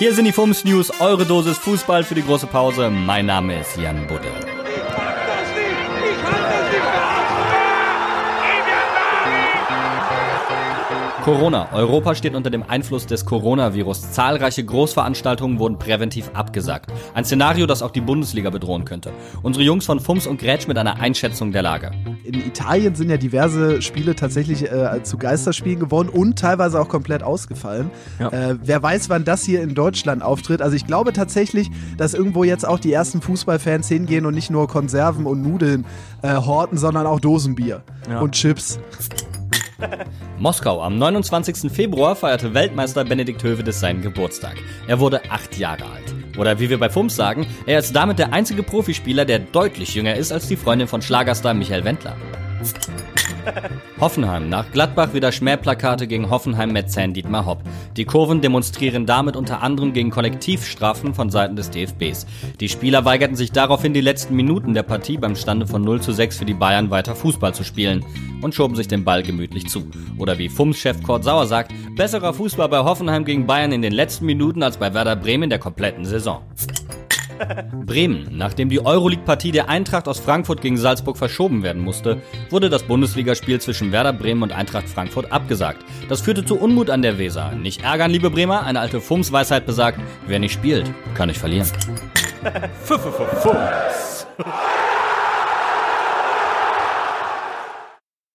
Hier sind die FUMS News, eure Dosis Fußball für die große Pause. Mein Name ist Jan Budde. Corona. Europa steht unter dem Einfluss des Coronavirus. Zahlreiche Großveranstaltungen wurden präventiv abgesagt. Ein Szenario, das auch die Bundesliga bedrohen könnte. Unsere Jungs von Fums und Grätsch mit einer Einschätzung der Lage. In Italien sind ja diverse Spiele tatsächlich äh, zu Geisterspielen geworden und teilweise auch komplett ausgefallen. Ja. Äh, wer weiß, wann das hier in Deutschland auftritt. Also ich glaube tatsächlich, dass irgendwo jetzt auch die ersten Fußballfans hingehen und nicht nur Konserven und Nudeln äh, horten, sondern auch Dosenbier ja. und Chips. Moskau. Am 29. Februar feierte Weltmeister Benedikt Hövedes seinen Geburtstag. Er wurde acht Jahre alt. Oder wie wir bei Fums sagen, er ist damit der einzige Profispieler, der deutlich jünger ist als die Freundin von Schlagerstar Michael Wendler. Hoffenheim. Nach Gladbach wieder Schmähplakate gegen Hoffenheim-Mäzen Dietmar Hopp. Die Kurven demonstrieren damit unter anderem gegen Kollektivstrafen von Seiten des DFBs. Die Spieler weigerten sich daraufhin die letzten Minuten der Partie beim Stande von 0 zu 6 für die Bayern weiter Fußball zu spielen und schoben sich den Ball gemütlich zu. Oder wie FUMS-Chef Kurt Sauer sagt, besserer Fußball bei Hoffenheim gegen Bayern in den letzten Minuten als bei Werder Bremen der kompletten Saison. Bremen. Nachdem die Euroleague-Partie der Eintracht aus Frankfurt gegen Salzburg verschoben werden musste, wurde das Bundesligaspiel zwischen Werder Bremen und Eintracht Frankfurt abgesagt. Das führte zu Unmut an der Weser. Nicht ärgern, liebe Bremer, eine alte Fums-Weisheit besagt, wer nicht spielt, kann nicht verlieren. Fums.